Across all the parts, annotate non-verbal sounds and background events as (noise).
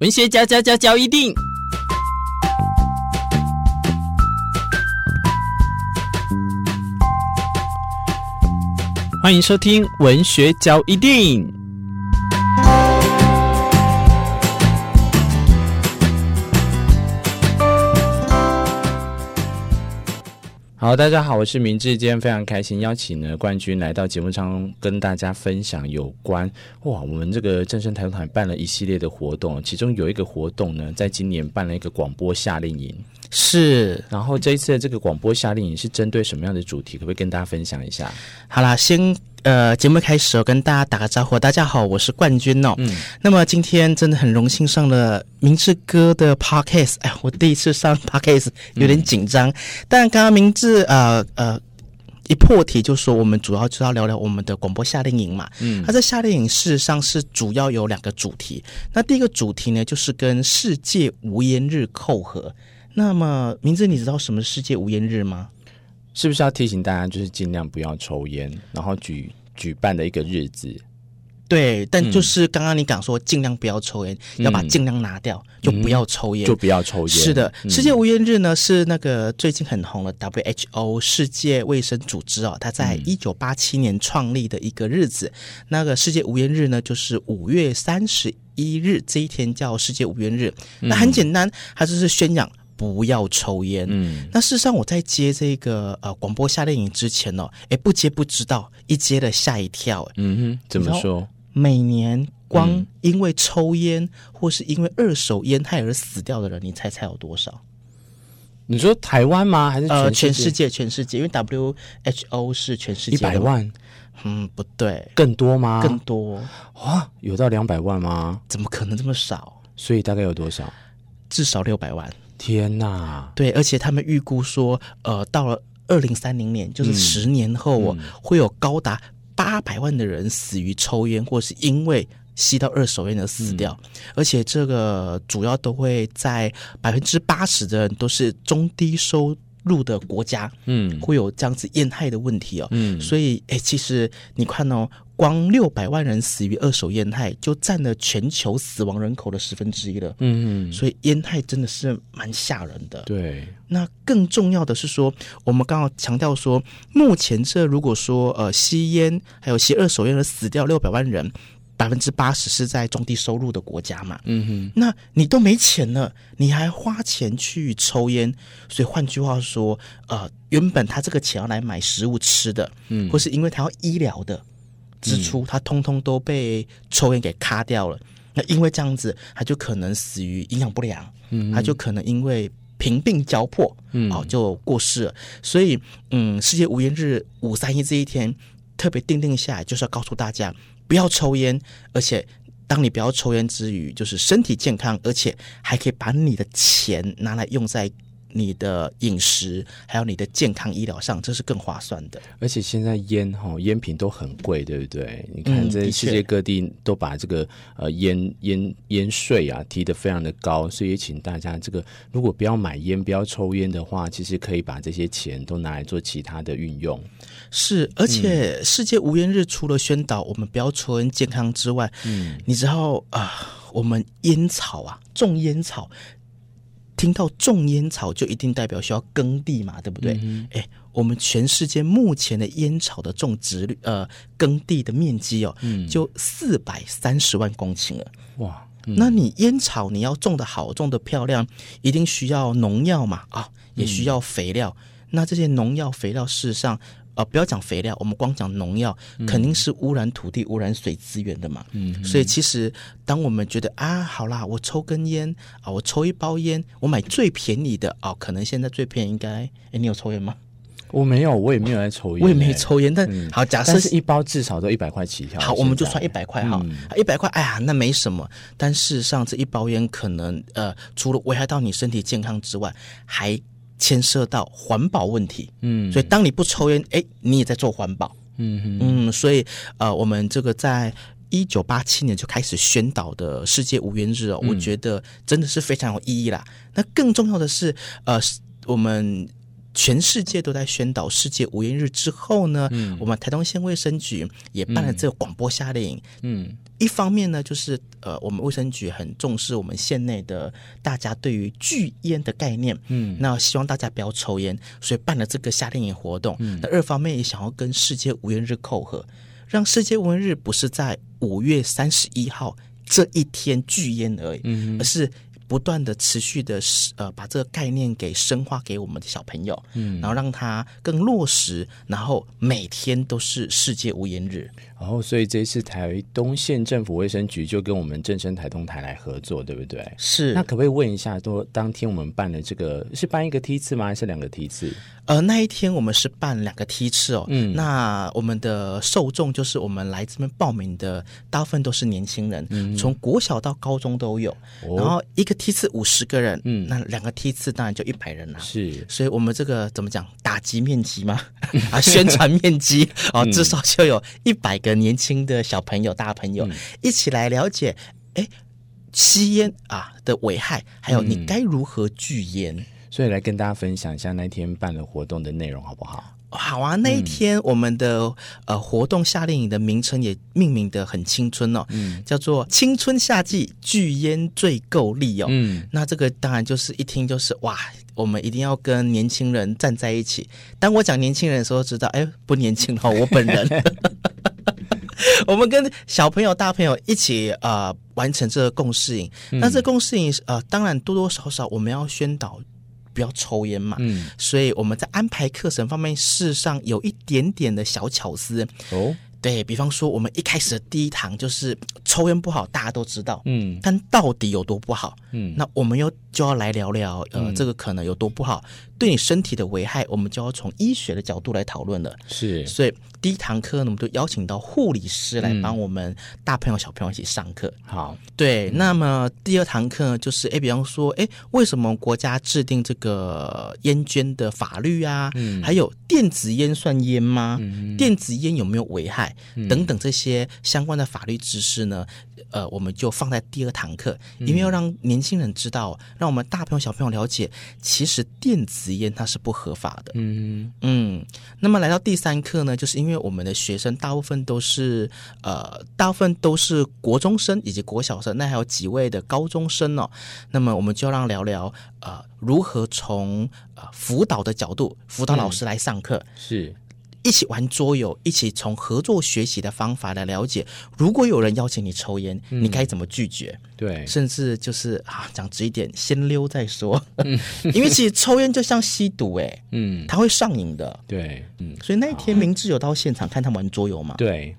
文学交交交交一定，欢迎收听文学交一定。好，大家好，我是明志，今天非常开心邀请呢冠军来到节目上跟大家分享有关哇，我们这个正声台团办了一系列的活动，其中有一个活动呢，在今年办了一个广播夏令营，是，然后这一次的这个广播夏令营是针对什么样的主题？可不可以跟大家分享一下？好啦，先。呃，节目开始，我跟大家打个招呼。大家好，我是冠军哦。嗯，那么今天真的很荣幸上了明志哥的 Podcast。哎，我第一次上 Podcast 有点紧张。嗯、但刚刚明志呃呃一破题就说，我们主要就要聊聊我们的广播夏令营嘛。嗯，它这夏令营事实上是主要有两个主题。那第一个主题呢，就是跟世界无烟日扣合。那么明志，你知道什么世界无烟日吗？是不是要提醒大家，就是尽量不要抽烟，然后举举办的一个日子？对，但就是刚刚你讲说尽量不要抽烟，嗯、要把尽量拿掉，就不要抽烟，就不要抽烟。是的，嗯、世界无烟日呢是那个最近很红的 WHO 世界卫生组织哦，它在一九八七年创立的一个日子。嗯、那个世界无烟日呢，就是五月三十一日这一天叫世界无烟日。嗯、那很简单，它就是宣扬。不要抽烟。嗯，那事实上我在接这个呃广播夏令营之前哦，哎，不接不知道，一接了吓一跳。嗯哼，怎么说？每年光因为抽烟、嗯、或是因为二手烟害而死掉的人，你猜猜有多少？你说台湾吗？还是？呃，全世界，全世界，因为 WHO 是全世界。一百万？嗯，不对，更多吗？更多哇？有到两百万吗？怎么可能这么少？所以大概有多少？至少六百万。天呐，对，而且他们预估说，呃，到了二零三零年，就是十年后，哦，嗯嗯、会有高达八百万的人死于抽烟，或是因为吸到二手烟而死掉。嗯、而且这个主要都会在百分之八十的人都是中低收入的国家，嗯，会有这样子烟害的问题哦。嗯，所以，哎，其实你看哦。光六百万人死于二手烟害，就占了全球死亡人口的十分之一了。嗯嗯，所以烟害真的是蛮吓人的。对，那更重要的是说，我们刚刚强调说，目前这如果说呃吸烟还有吸二手烟而死掉六百万人，百分之八十是在中低收入的国家嘛。嗯哼，那你都没钱了，你还花钱去抽烟，所以换句话说，呃，原本他这个钱要来买食物吃的，嗯，或是因为他要医疗的。支出，他通通都被抽烟给卡掉了。那因为这样子，他就可能死于营养不良，嗯，他就可能因为贫病交迫，嗯，哦，就过世了。所以，嗯，世界无烟日五三一这一天特别定定下来，就是要告诉大家不要抽烟，而且当你不要抽烟之余，就是身体健康，而且还可以把你的钱拿来用在。你的饮食还有你的健康医疗上，这是更划算的。而且现在烟哈烟品都很贵，对不对？你看这世界各地都把这个、嗯、呃烟烟烟税啊提得非常的高，所以也请大家这个如果不要买烟、不要抽烟的话，其实可以把这些钱都拿来做其他的运用。是，而且世界无烟日除了宣导我们不要抽烟健康之外，嗯，你知道啊、呃，我们烟草啊，种烟草。听到种烟草就一定代表需要耕地嘛，对不对？哎、我们全世界目前的烟草的种植率，呃，耕地的面积哦，嗯、就四百三十万公顷了。哇，嗯、那你烟草你要种的好，种的漂亮，一定需要农药嘛，啊，也需要肥料。嗯、那这些农药、肥料，事实上。呃，不要讲肥料，我们光讲农药，肯定是污染土地、污染水资源的嘛。嗯，所以其实当我们觉得啊，好啦，我抽根烟啊，我抽一包烟，我买最便宜的哦，可能现在最便宜应该，哎，你有抽烟吗？我没有，我也没有在抽烟，我也没抽烟。但、嗯、好，假设是一包至少都一百块起跳。好，我们就算一百块哈，一百块，哎呀，那没什么。但事实上，这一包烟可能呃，除了危害到你身体健康之外，还牵涉到环保问题，嗯，所以当你不抽烟，哎，你也在做环保，嗯哼。嗯，所以呃，我们这个在一九八七年就开始宣导的世界无烟日哦，嗯、我觉得真的是非常有意义啦。那更重要的是，呃，我们全世界都在宣导世界无烟日之后呢，嗯、我们台东县卫生局也办了这个广播夏令营。嗯，一方面呢，就是呃，我们卫生局很重视我们县内的大家对于拒烟的概念。嗯，那希望大家不要抽烟，所以办了这个夏令营活动。嗯，那二方面也想要跟世界无烟日扣合，让世界无烟日不是在五月三十一号这一天拒烟而已，嗯、而是。不断的持续的呃，把这个概念给深化给我们的小朋友，嗯，然后让他更落实，然后每天都是世界无烟日。然后，所以这一次台东县政府卫生局就跟我们正声台东台来合作，对不对？是。那可不可以问一下，说当天我们办的这个是办一个梯次吗？还是两个梯次？呃，那一天我们是办两个梯次哦。嗯。那我们的受众就是我们来这边报名的，大部分都是年轻人，嗯，从国小到高中都有。哦。然后一个梯次五十个人，嗯，那两个梯次当然就一百人了。是。所以我们这个怎么讲？打击面积吗？(laughs) 啊，宣传面积哦，至少就有一百个年轻的小朋友、大朋友、嗯、一起来了解，哎，吸烟啊的危害，还有你该如何拒烟、嗯。所以来跟大家分享一下那天办的活动的内容，好不好？好啊，那一天我们的、嗯、呃活动夏令营的名称也命名的很青春哦，嗯，叫做青春夏季聚烟最够力哦，嗯，那这个当然就是一听就是哇，我们一定要跟年轻人站在一起。当我讲年轻人的时候，知道哎不年轻了，我本人，(laughs) 我们跟小朋友、大朋友一起啊、呃、完成这个共识营。那这个共识营呃，当然多多少少我们要宣导。不要抽烟嘛，嗯，所以我们在安排课程方面，事实上有一点点的小巧思哦。对，比方说，我们一开始的第一堂就是抽烟不好，大家都知道，嗯，但到底有多不好？嗯，那我们又就要来聊聊，呃，嗯，这个可能有多不好，对你身体的危害，我们就要从医学的角度来讨论了。是，所以。第一堂课呢，我们就邀请到护理师来帮我们大朋友小朋友一起上课。好，对。那么第二堂课呢，就是哎，比方说，哎，为什么国家制定这个烟捐的法律啊？嗯，还有电子烟算烟吗？嗯，电子烟有没有危害？等等这些相关的法律知识呢？呃，我们就放在第二堂课，因为要让年轻人知道，让我们大朋友小朋友了解，其实电子烟它是不合法的。嗯嗯。那么来到第三课呢，就是因为我们的学生大部分都是呃，大部分都是国中生以及国小生，那还有几位的高中生哦。那么我们就让聊聊呃，如何从呃辅导的角度，辅导老师来上课，嗯、是一起玩桌游，一起从合作学习的方法来了解，如果有人邀请你抽烟，嗯、你该怎么拒绝？对，甚至就是啊，讲直一点，先 (laughs) 溜再说。嗯、因为其实抽烟就像吸毒，哎，嗯，他会上瘾的。对，嗯，所以那一天明志有到现场看他们玩桌游嘛？对，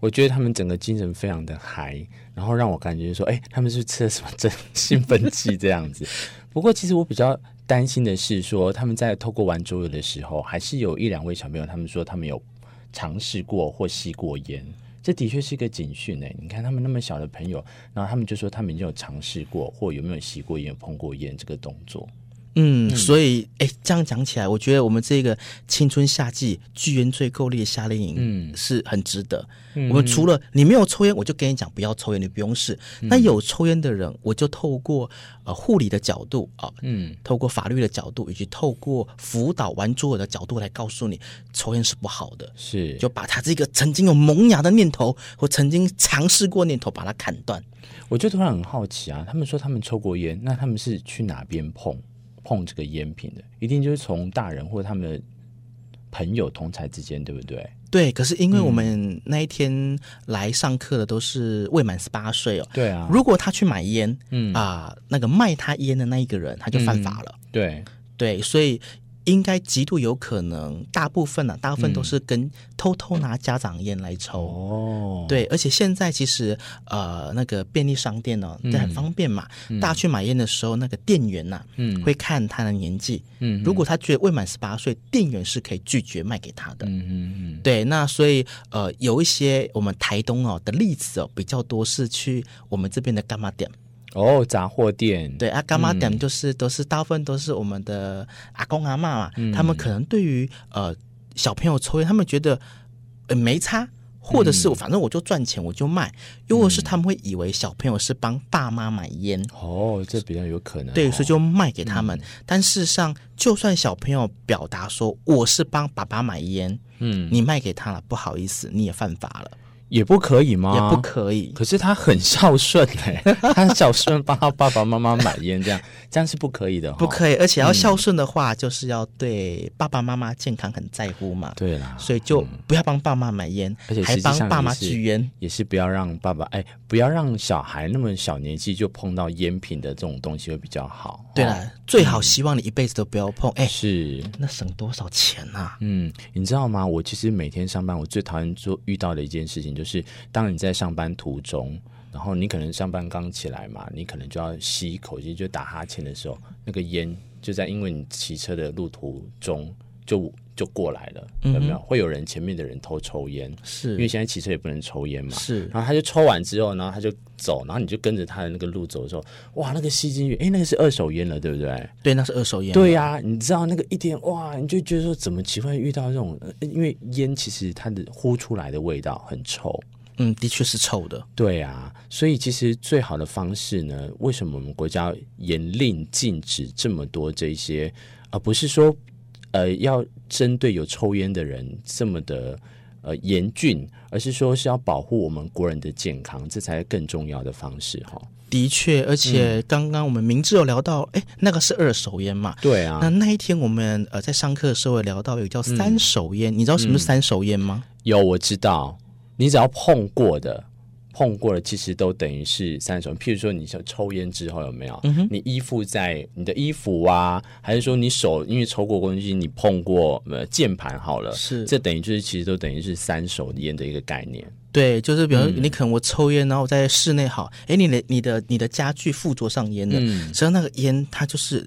我觉得他们整个精神非常的嗨，然后让我感觉说，哎，他们是吃了什么真 (laughs) 兴奋剂这样子。不过其实我比较担心的是说，他们在透过玩桌游的时候，还是有一两位小朋友，他们说他们有尝试过或吸过烟。这的确是一个警讯呢。你看他们那么小的朋友，然后他们就说他们已经有尝试过，或有没有吸过烟、碰过烟这个动作。嗯，所以哎，这样讲起来，我觉得我们这个青春夏季巨烟最够力的夏令营，嗯，是很值得。嗯、我们除了你没有抽烟，我就跟你讲不要抽烟，你不用试。嗯、那有抽烟的人，我就透过呃护理的角度啊，嗯，透过法律的角度，以及透过辅导玩桌游的角度来告诉你，抽烟是不好的。是，就把他这个曾经有萌芽的念头或曾经尝试过念头，把它砍断。我就突然很好奇啊，他们说他们抽过烟，那他们是去哪边碰？碰这个烟品的，一定就是从大人或者他们的朋友同才之间，对不对？对。可是因为我们那一天来上课的都是未满十八岁哦。对啊。如果他去买烟，嗯啊、呃，那个卖他烟的那一个人他就犯法了。嗯、对对，所以。应该极度有可能，大部分啊，大部分都是跟偷偷拿家长烟来抽。哦、嗯，对，而且现在其实呃，那个便利商店呢、哦，这很方便嘛。嗯、大家去买烟的时候，那个店员呐、啊，嗯，会看他的年纪。嗯，如果他觉得未满十八岁，店员是可以拒绝卖给他的。嗯嗯嗯。对，那所以呃，有一些我们台东哦的例子哦，比较多是去我们这边的干妈店。哦，杂货店对啊，干妈店就是都是大部分都是我们的阿公阿妈嘛，嗯、他们可能对于呃小朋友抽烟，他们觉得呃没差，或者是反正我就赚钱我就卖，又或是他们会以为小朋友是帮爸妈买烟。哦，这比较有可能。对，所以就卖给他们。但事实上，就算小朋友表达说我是帮爸爸买烟，嗯，你卖给他了，不好意思，你也犯法了。也不可以吗？也不可以。可是他很孝顺 (laughs) 哎，他孝顺帮他爸爸妈妈买烟，这样 (laughs) 这样是不可以的。不可以，而且要孝顺的话，就是要对爸爸妈妈健康很在乎嘛。对啦，所以就不要帮爸妈买烟，而且还帮爸妈拒烟，也是不要让爸爸哎，不要让小孩那么小年纪就碰到烟品的这种东西会比较好。对了，最好希望你一辈子都不要碰。哎，是那省多少钱啊？嗯，你知道吗？我其实每天上班，我最讨厌做遇到的一件事情。就是当你在上班途中，然后你可能上班刚起来嘛，你可能就要吸一口气，就打哈欠的时候，那个烟就在因为你骑车的路途中就就过来了，有没有？会有人前面的人偷抽烟，是因为现在骑车也不能抽烟嘛，是。然后他就抽完之后，然后他就走，然后你就跟着他的那个路走的时候，哇，那个吸进去，哎，那个是二手烟了，对不对？对，那是二手烟。对呀，你知道那个一点哇，你就觉得说怎么奇怪遇到这种，因为烟其实它的呼出来的味道很臭。嗯，的确是臭的。对啊，所以其实最好的方式呢，为什么我们国家严令禁止这么多这些，而不是说呃要针对有抽烟的人这么的呃严峻，而是说是要保护我们国人的健康，这才是更重要的方式哈。的确，而且刚刚我们明智有聊到，哎、嗯，那个是二手烟嘛？对啊。那那一天我们呃在上课的时候也聊到有叫三手烟，嗯、你知道什么是三手烟吗？有，我知道。你只要碰过的，碰过了其实都等于是三手。譬如说，你想抽烟之后有没有？嗯、你依附在你的衣服啊，还是说你手因为抽过东西，你碰过呃键盘好了，是这等于就是其实都等于是三手烟的一个概念。对，就是比如你可能我抽烟，然后在室内好，哎、嗯，你的你的你的家具附着上烟的，实际上那个烟它就是。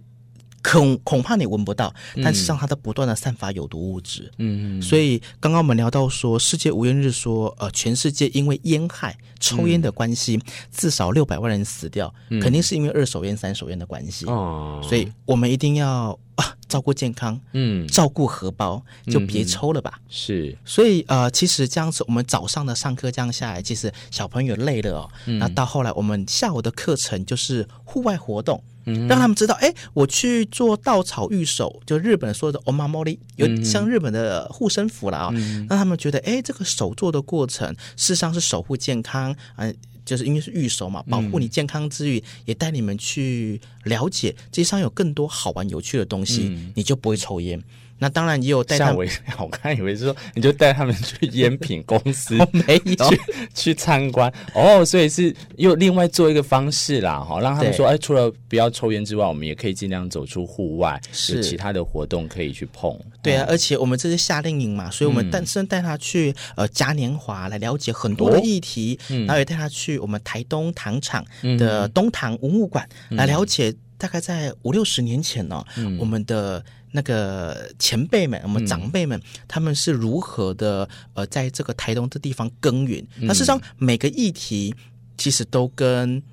恐恐怕你闻不到，但实际上它在不断的散发有毒物质。嗯，所以刚刚我们聊到说，世界无烟日说，呃，全世界因为烟害、抽烟的关系，嗯、至少六百万人死掉，嗯、肯定是因为二手烟、三手烟的关系。哦，所以我们一定要啊，照顾健康，嗯，照顾荷包，就别抽了吧。嗯、是，所以呃，其实这样子，我们早上的上课这样下来，其实小朋友累了哦。那、嗯、到后来，我们下午的课程就是户外活动。让他们知道，哎，我去做稻草御手，就日本说的 omamori，有像日本的护身符了啊、哦。嗯、让他们觉得，哎，这个手做的过程，事实上是守护健康，嗯、呃，就是因为是御手嘛，保护你健康之余，嗯、也带你们去了解，街上有更多好玩有趣的东西，嗯、你就不会抽烟。那当然也有带他们，(laughs) 我刚以为是说你就带他们去烟品公司，(laughs) 没有。去去参观。哦，所以是又另外做一个方式啦，哈，让他们说，哎，除了不要抽烟之外，我们也可以尽量走出户外，有其他的活动可以去碰。对啊，而且我们这是夏令营嘛，所以我们单身带他去呃嘉年华来了解很多的议题，然后也带他去我们台东糖厂的东糖文物馆来了解，大概在五六十年前呢，我们的。那个前辈们，我们长辈们，嗯、他们是如何的呃，在这个台东这地方耕耘？嗯、那事实上，每个议题其实都跟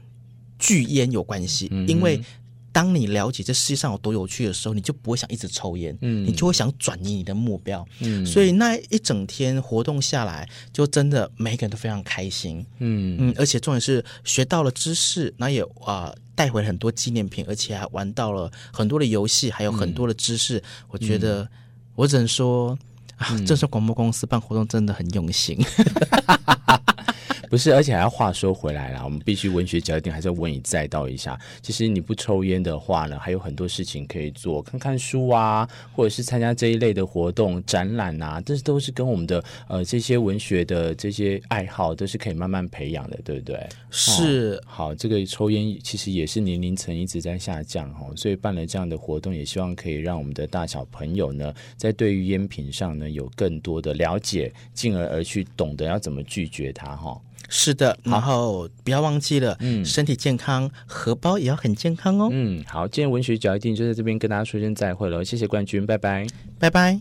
聚烟有关系，嗯、因为当你了解这世界上有多有趣的时候，你就不会想一直抽烟，嗯，你就会想转移你的目标，嗯，所以那一整天活动下来，就真的每个人都非常开心，嗯嗯，而且重点是学到了知识，那也啊。呃带回很多纪念品，而且还玩到了很多的游戏，还有很多的知识。嗯、我觉得，嗯、我只能说，嗯、啊，这是广播公司办活动真的很用心。(laughs) 不是，而且还要话说回来啦，我们必须文学角一定还是要问你再道一下。其实你不抽烟的话呢，还有很多事情可以做，看看书啊，或者是参加这一类的活动、展览啊，这都是跟我们的呃这些文学的这些爱好都是可以慢慢培养的，对不对？是。哦、好，这个抽烟其实也是年龄层一直在下降哈、哦，所以办了这样的活动，也希望可以让我们的大小朋友呢，在对于烟品上呢有更多的了解，进而而去懂得要怎么拒绝它哈。哦是的，然后不要忘记了，嗯，身体健康，荷包也要很健康哦。嗯，好，今天文学角一定就在这边跟大家说声再会了，谢谢冠军，拜拜，拜拜。